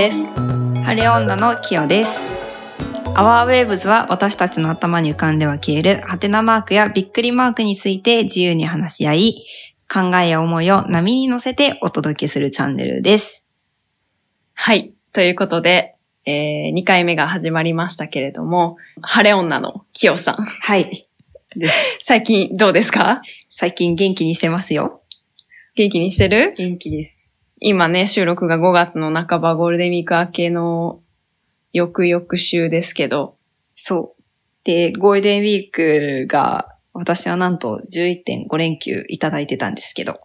です晴れ女のキヨです。アワーウェーブズは私たちの頭に浮かんでは消えるハテナマークやびっくりマークについて自由に話し合い、考えや思いを波に乗せてお届けするチャンネルです。はいということで、えー、2回目が始まりましたけれども晴れ女のきよさんはい。最近どうですか？最近元気にしてますよ。元気にしてる？元気です。今ね収録が5月の半ばゴールデンウィーク明けの翌々週ですけどそう。で、ゴールデンウィークが、私はなんと11.5連休いただいてたんですけど、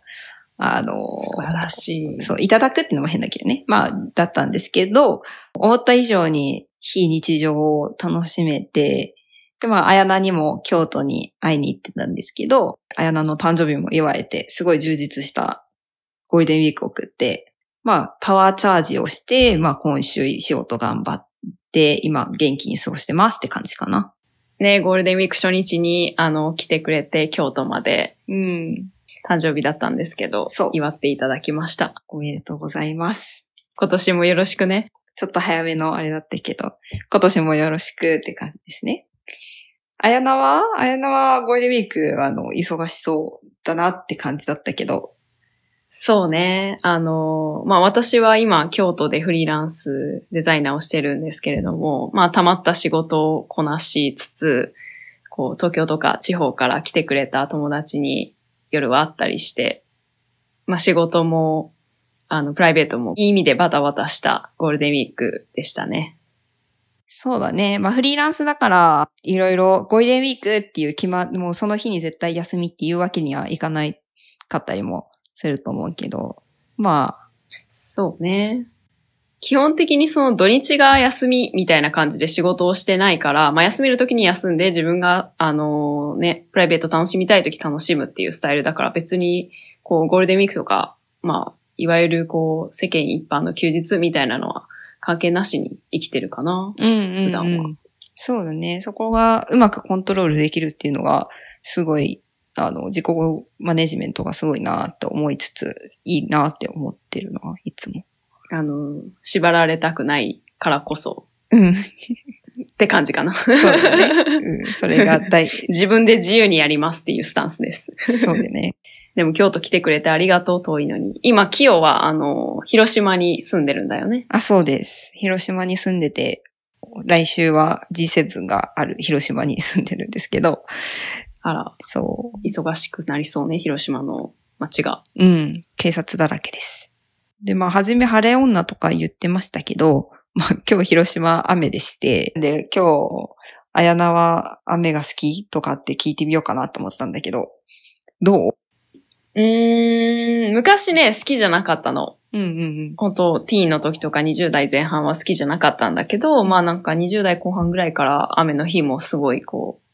あの素晴らしいそう、いただくっていうのも変だけどね。まあ、だったんですけど、思った以上に非日常を楽しめて、で、まあ、綾菜にも京都に会いに行ってたんですけど、綾菜の誕生日も祝えて、すごい充実したゴールデンウィークを送って、まあ、パワーチャージをして、まあ、今週仕事頑張って、今元気に過ごしてますって感じかな。ねゴールデンウィーク初日にあの来てくれて京都までうん。誕生日だったんですけどそう祝っていただきましたおめでとうございます。今年もよろしくねちょっと早めのあれだったけど、今年もよろしくって感じですね。あやなは？あやなはゴールデンウィーク、あの、忙しそうだなって感じだったけど。そうね。あの、まあ、私は今、京都でフリーランスデザイナーをしてるんですけれども、まあ、溜まった仕事をこなしつつ、こう、東京とか地方から来てくれた友達に夜は会ったりして、まあ、仕事も、あの、プライベートもいい意味でバタバタしたゴールデンウィークでしたね。そうだね。まあ、フリーランスだから、いろいろゴールデンウィークっていう決ま、もうその日に絶対休みっていうわけにはいかないかったりもすると思うけど、まあ、そうね。基本的にその土日が休みみたいな感じで仕事をしてないから、まあ休める時に休んで自分が、あのね、プライベート楽しみたい時楽しむっていうスタイルだから別に、こうゴールデンウィークとか、まあ、いわゆるこう世間一般の休日みたいなのは関係なしに生きてるかな。うんうん、うん。普段はそうだね。そこがうまくコントロールできるっていうのが、すごい、あの、自己マネジメントがすごいなって思いつつ、いいなって思ってるな、いつも。あの、縛られたくないからこそうん。って感じかな。そうだね。うん。それが大、自分で自由にやりますっていうスタンスです。そうだね。でも京都来てくれてありがとう遠いのに。今、キヨは、あの、広島に住んでるんだよね。あ、そうです。広島に住んでて、来週は G7 がある広島に住んでるんですけど、あら、そ忙しくなりそうね、広島の街が。う。うん。警察だらけです。で、まあ、はじめ晴れ女とか言ってましたけど、まあ、今日広島雨でして、で、今日、あやなは雨が好きとかって聞いてみようかなと思ったんだけど、どう？うーん、昔ね、好きじゃなかったの。うんうん本当ティーンの時とか20代前半は好きじゃなかったんだけど、まあなんか20代後半ぐらいから雨の日もすごいこう、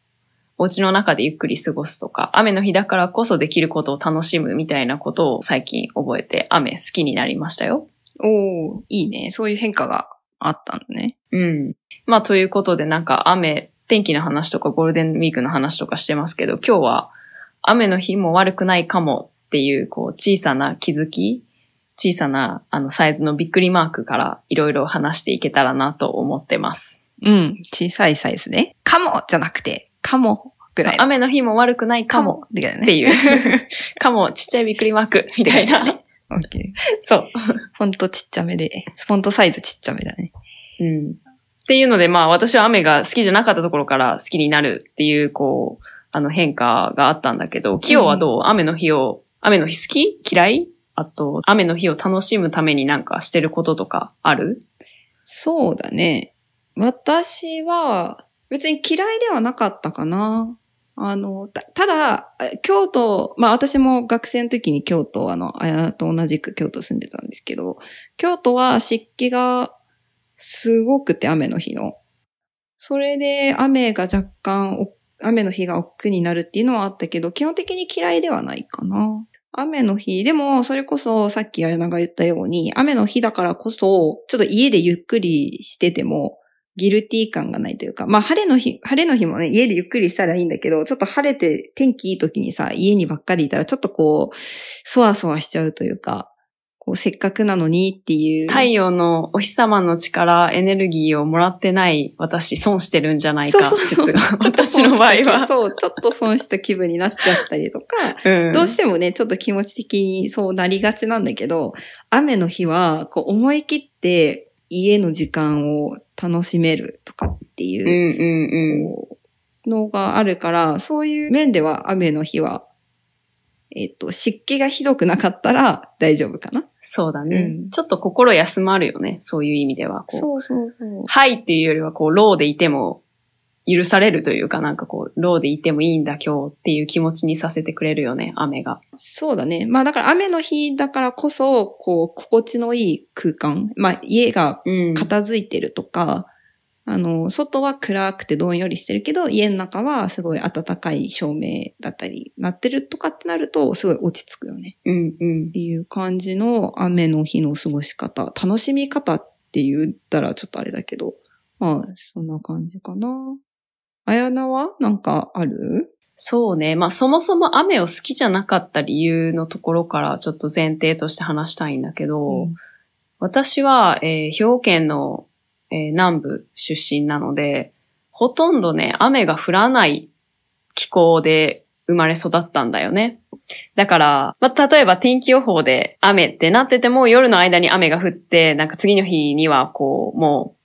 お家の中でゆっくり過ごすとか、雨の日だからこそできることを楽しむみたいなことを最近覚えて、雨好きになりましたよ。うん。おー、いいね。そういう変化があったんだね。うん。まあ、ということで、なんか雨、天気の話とかゴールデンウィークの話とかしてますけど、今日は雨の日も悪くないかもっていう、こう、小さな気づき、小さな、あの、サイズのびっくりマークからいろいろ話していけたらなと思ってます。うん。小さいサイズね。かもじゃなくて、かもぐらいの。雨の日も悪くないかも。っていう、かもちっちゃいびっくりマークみたいな。オッケー。そう。フォントちっちゃめで、フォントサイズちっちゃめだね。うん。っていうので、まあ私は雨が好きじゃなかったところから好きになるっていう、こう、あの変化があったんだけど、キヨはどう、雨の日を、雨の日好き？嫌い？あと、雨の日を楽しむためになんかしてることとかある？そうだね。私は、別に嫌いではなかったかな。あの、たただ、京都、まあ私も学生の時に京都、あの、あやと同じく京都住んでたんですけど、京都は湿気がすごくて雨の日の。それで雨が若干、雨の日が億劫になるっていうのはあったけど、基本的に嫌いではないかな。雨の日、でも、それこそさっきあやなが言ったように、雨の日だからこそ、ちょっと家でゆっくりしてても、ギルティー感がないというか、まあ晴れの日、晴れの日もね、家でゆっくりしたらいいんだけど、ちょっと晴れて天気いい時にさ、家にばっかりいたらちょっとこう、そわそわしちゃうというか、こう、せっかくなのにっていう。太陽のお日様の力、エネルギーをもらってない私、損してるんじゃないかそうそうそう。私の場合は。そう、ちょっと損した気分になっちゃったりとか、うんどうしてもね、ちょっと気持ち的にそうなりがちなんだけど、雨の日は、こう、思い切って家の時間を楽しめるとかっていうのがあるから、そういう面では雨の日は、えっ、と、湿気がひどくなかったら大丈夫かな。そうだね、うんちょっと心休まるよね。そういう意味では。そうそうそう。はいっていうよりは、こう、ローでいても許されるというか、なんかこう、ローでいてもいいんだ今日っていう気持ちにさせてくれるよね、雨が。そうだね。まあだから雨の日だからこそ、こう、心地のいい空間。まあ家がうん。片付いてるとか、あの、外は暗くてどんよりしてるけど、家の中はすごい暖かい照明だったり、なってるとかってなると、すごい落ち着くよね。うんうんっ。ていう感じの雨の日の過ごし方。楽しみ方って言ったらちょっとあれだけど、まあ、そんな感じかな。あやなはなんかある？そうね。まあそもそも雨を好きじゃなかった理由のところからちょっと前提として話したいんだけど、私は、えー兵庫県の、えー南部出身なので、ほとんどね、雨が降らない気候で生まれ育ったんだよね。だから、まあ、例えば天気予報で雨ってなってても夜の間に雨が降って、なんか次の日にはこう、もう、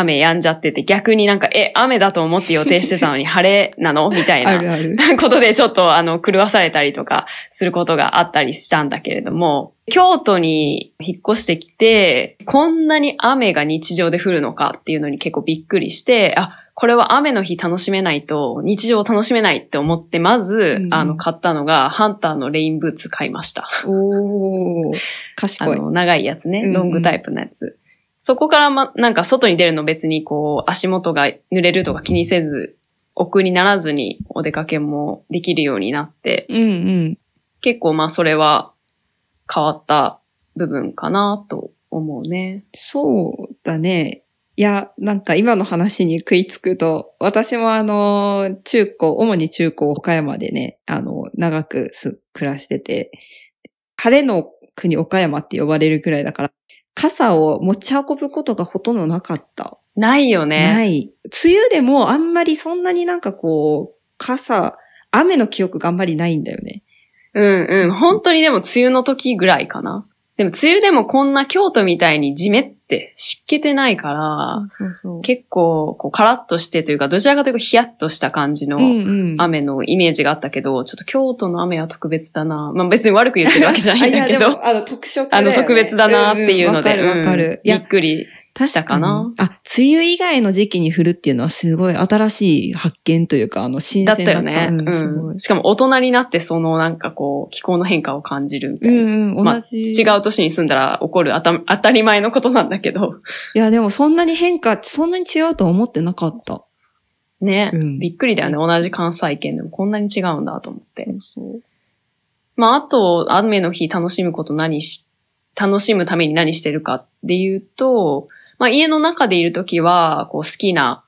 雨止んじゃってて逆になんか、え、雨だと思って予定してたのに 晴れなの？みたいな。あるある。ことでちょっとあの狂わされたりとかすることがあったりしたんだけれども、京都に引っ越してきて、こんなに雨が日常で降るのかっていうのに結構びっくりして、あ、これは雨の日楽しめないと日常を楽しめないって思って、まず、うんあの買ったのがハンターのレインブーツ買いました。おー、あ賢い。の、長いやつねうんう。んロングタイプのやつ。そこからま、なんか外に出るの別にこう、足元が濡れるとか気にせず、奥にならずにお出かけもできるようになって、うんうん。結構まあそれは変わった部分かなと思うね。そうだね。いや、なんか今の話に食いつくと、私もあの、中高、主に中高岡山でね、あの、長く暮らしてて、晴れの国岡山って呼ばれるくらいだから、傘を持ち運ぶことがほとんどなかった。ないよね。ない。梅雨でもあんまりそんなになんかこう、傘、雨の記憶があんまりないんだよね。うんうん。本当にでも梅雨の時ぐらいかな。でも梅雨でもこんな京都みたいに地めって湿気てないから、そうそう結構こうカラッとしてというか、どちらかというとヒヤッとした感じのうんうん。雨のイメージがあったけど、ちょっと京都の雨は特別だな。まあ別に悪く言ってるわけじゃないんだけど、もあの、特色ねあの特別だなっていうので、びっ、くり。確かな？あ、梅雨以外の時期に降るっていうのはすごい新しい発見というか、あの、新だった鮮だった。よね。うん。しかも大人になってそのなんかこう、気候の変化を感じるみたういな。んうん、まあ同じ。違う都市に住んだら起こる当た 当たり前のことなんだけど。いや、でもそんなに変化、そんなに違うとは思ってなかった。ね、うんびっくりだよね。同じ関西圏でもこんなに違うんだと思って。そうまあ、あと、雨の日楽しむこと何し、楽しむために何してるかっていうと、まあ、家の中でいるときは、こう、好きな、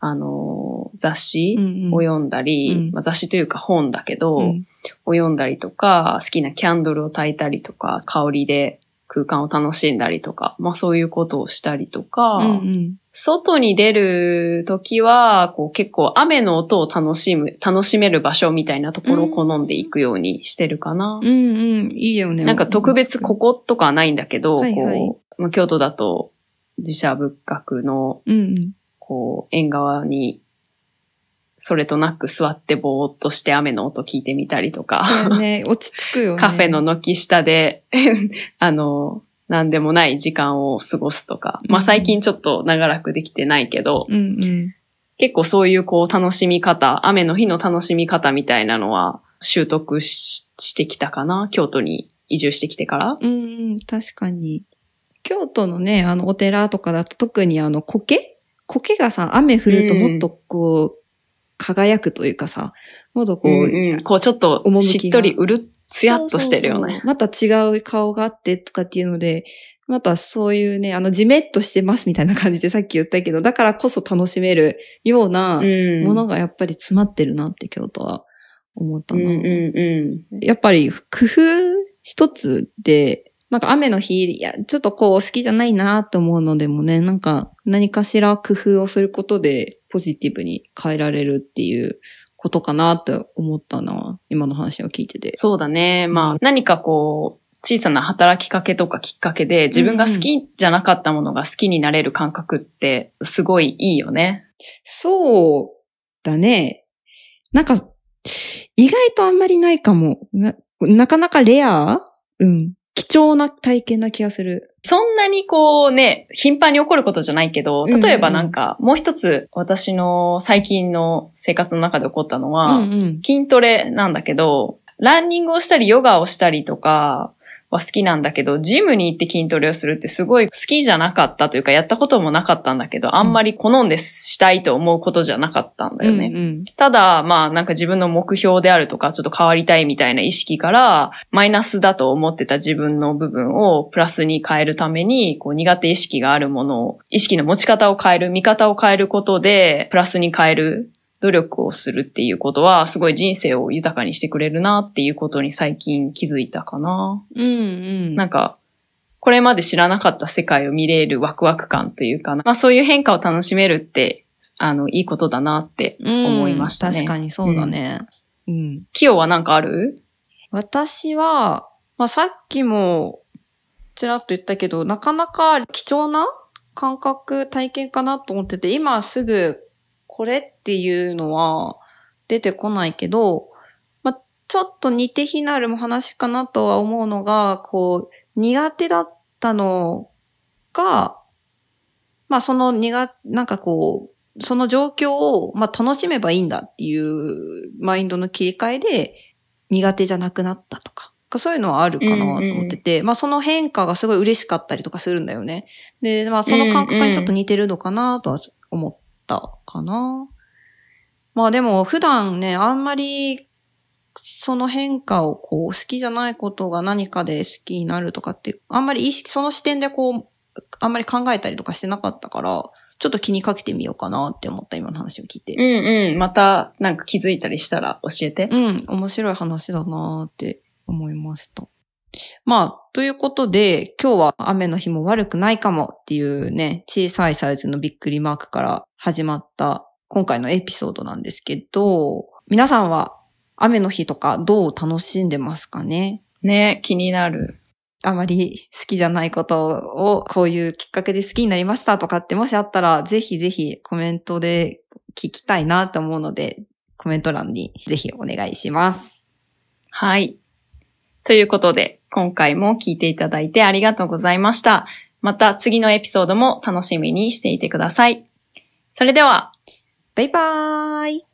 あのー雑誌うんうん。を読んだり、うん。まあ、雑誌というか本だけど、うん。を読んだりとか、好きなキャンドルを焚いたりとか、香りで空間を楽しんだりとか、まあそういうことをしたりとか、うんうん。外に出るときは、こう結構雨の音を楽しむ、楽しめる場所みたいなところを好んでいくようにしてるかな。うんうん、いいよね。なんか特別こことかはないんだけど、はいはい。こう、まあ、京都だと自社仏閣の、うんうん。こう、縁側に、それとなく座ってぼーっとして雨の音聞いてみたりとか。そうね、落ち着くよね。カフェの軒下で、あの、なんでもない時間を過ごすとか。まあうん最近ちょっと長らくできてないけど、うんうん。結構そういうこう楽しみ方、雨の日の楽しみ方みたいなのは習得ししてきたかな？京都に移住してきてから。うんうん、確かに。京都のね、あの、お寺とかだと特にあの、苔？苔がさ、雨降るともっとこう、輝くというかさ、もっとこう、うんうんこうちょっとしっとりうるっつやっとしてるよねそうそうそう。また違う顔があってとかっていうので、またそういうね、あの、じめっとしてますみたいな感じでさっき言ったけど、だからこそ楽しめるようなうんものがやっぱり詰まってるなって京都は思ったな。うんうんうん。やっぱり工夫一つでなんか雨の日、いや、ちょっとこう好きじゃないなと思うのでもね、なんか何かしら工夫をすることでポジティブに変えられるっていうことかなと思ったな、今の話を聞いてて。そうだね。まあ、何かこう、小さな働きかけとかきっかけで自分が好きじゃなかったものが好きになれる感覚ってすごいいいよね。そうだね。なんか、意外とあんまりないかも。ななかなかレア？うん。貴重な体験な気がする。そんなにこうね、頻繁に起こることじゃないけど、例えばなんか、もう一つ私の最近の生活の中で起こったのは、うんうん。筋トレなんだけど、ランニングをしたりヨガをしたりとかは好きなんだけど、ジムに行って筋トレをするってすごい好きじゃなかったというか、やったこともなかったんだけど、あんまり好んでしたいと思うことじゃなかったんだよね。うんうんただ、まあなんか自分の目標であるとか、ちょっと変わりたいみたいな意識から、マイナスだと思ってた自分の部分をプラスに変えるために、こう苦手意識があるものを、意識の持ち方を変える、見方を変えることで、プラスに変える努力をするっていうことは、すごい人生を豊かにしてくれるなっていうことに最近気づいたかな。うんうん。なんか、これまで知らなかった世界を見れるワクワク感というかな。まあそういう変化を楽しめるって、あの、いいことだなって思いましたね。確かにそうだね。うん。キヨはなんかある？私は、まあ、さっきも、ちらっと言ったけど、なかなか貴重な感覚、体験かなと思ってて、今すぐこれっていうのは出てこないけど、まあ、ちょっと似て非なる話かなとは思うのが、こう、苦手だったのが、まあ、その苦、なんかこう、その状況を、まあ、楽しめばいいんだっていうマインドの切り替えで、苦手じゃなくなったとか。そういうのはあるかなと思ってて、まあその変化がすごい嬉しかったりとかするんだよね。で、まあその感覚にちょっと似てるのかなとは思ったかな。まあでも普段ね、あんまりその変化をこう好きじゃないことが何かで好きになるとかって、あんまり意識、その視点でこう、あんまり考えたりとかしてなかったから、ちょっと気にかけてみようかなって思った今の話を聞いて。うんうん。また、なんか気づいたりしたら教えて。うん、面白い話だなーって思いました。まあ、ということで、今日は雨の日も悪くないかもっていうね、小さいサイズのびっくりマークから始まった今回のエピソードなんですけど、皆さんは雨の日とかどう楽しんでますかね？ね、気になる。あまり好きじゃないことをこういうきっかけで好きになりましたとかってもしあったら、ぜひぜひコメントで聞きたいなと思うので、コメント欄にぜひお願いします。はい。ということで、今回も聞いていただいてありがとうございました。また次のエピソードも楽しみにしていてください。それでは、バイバーイ。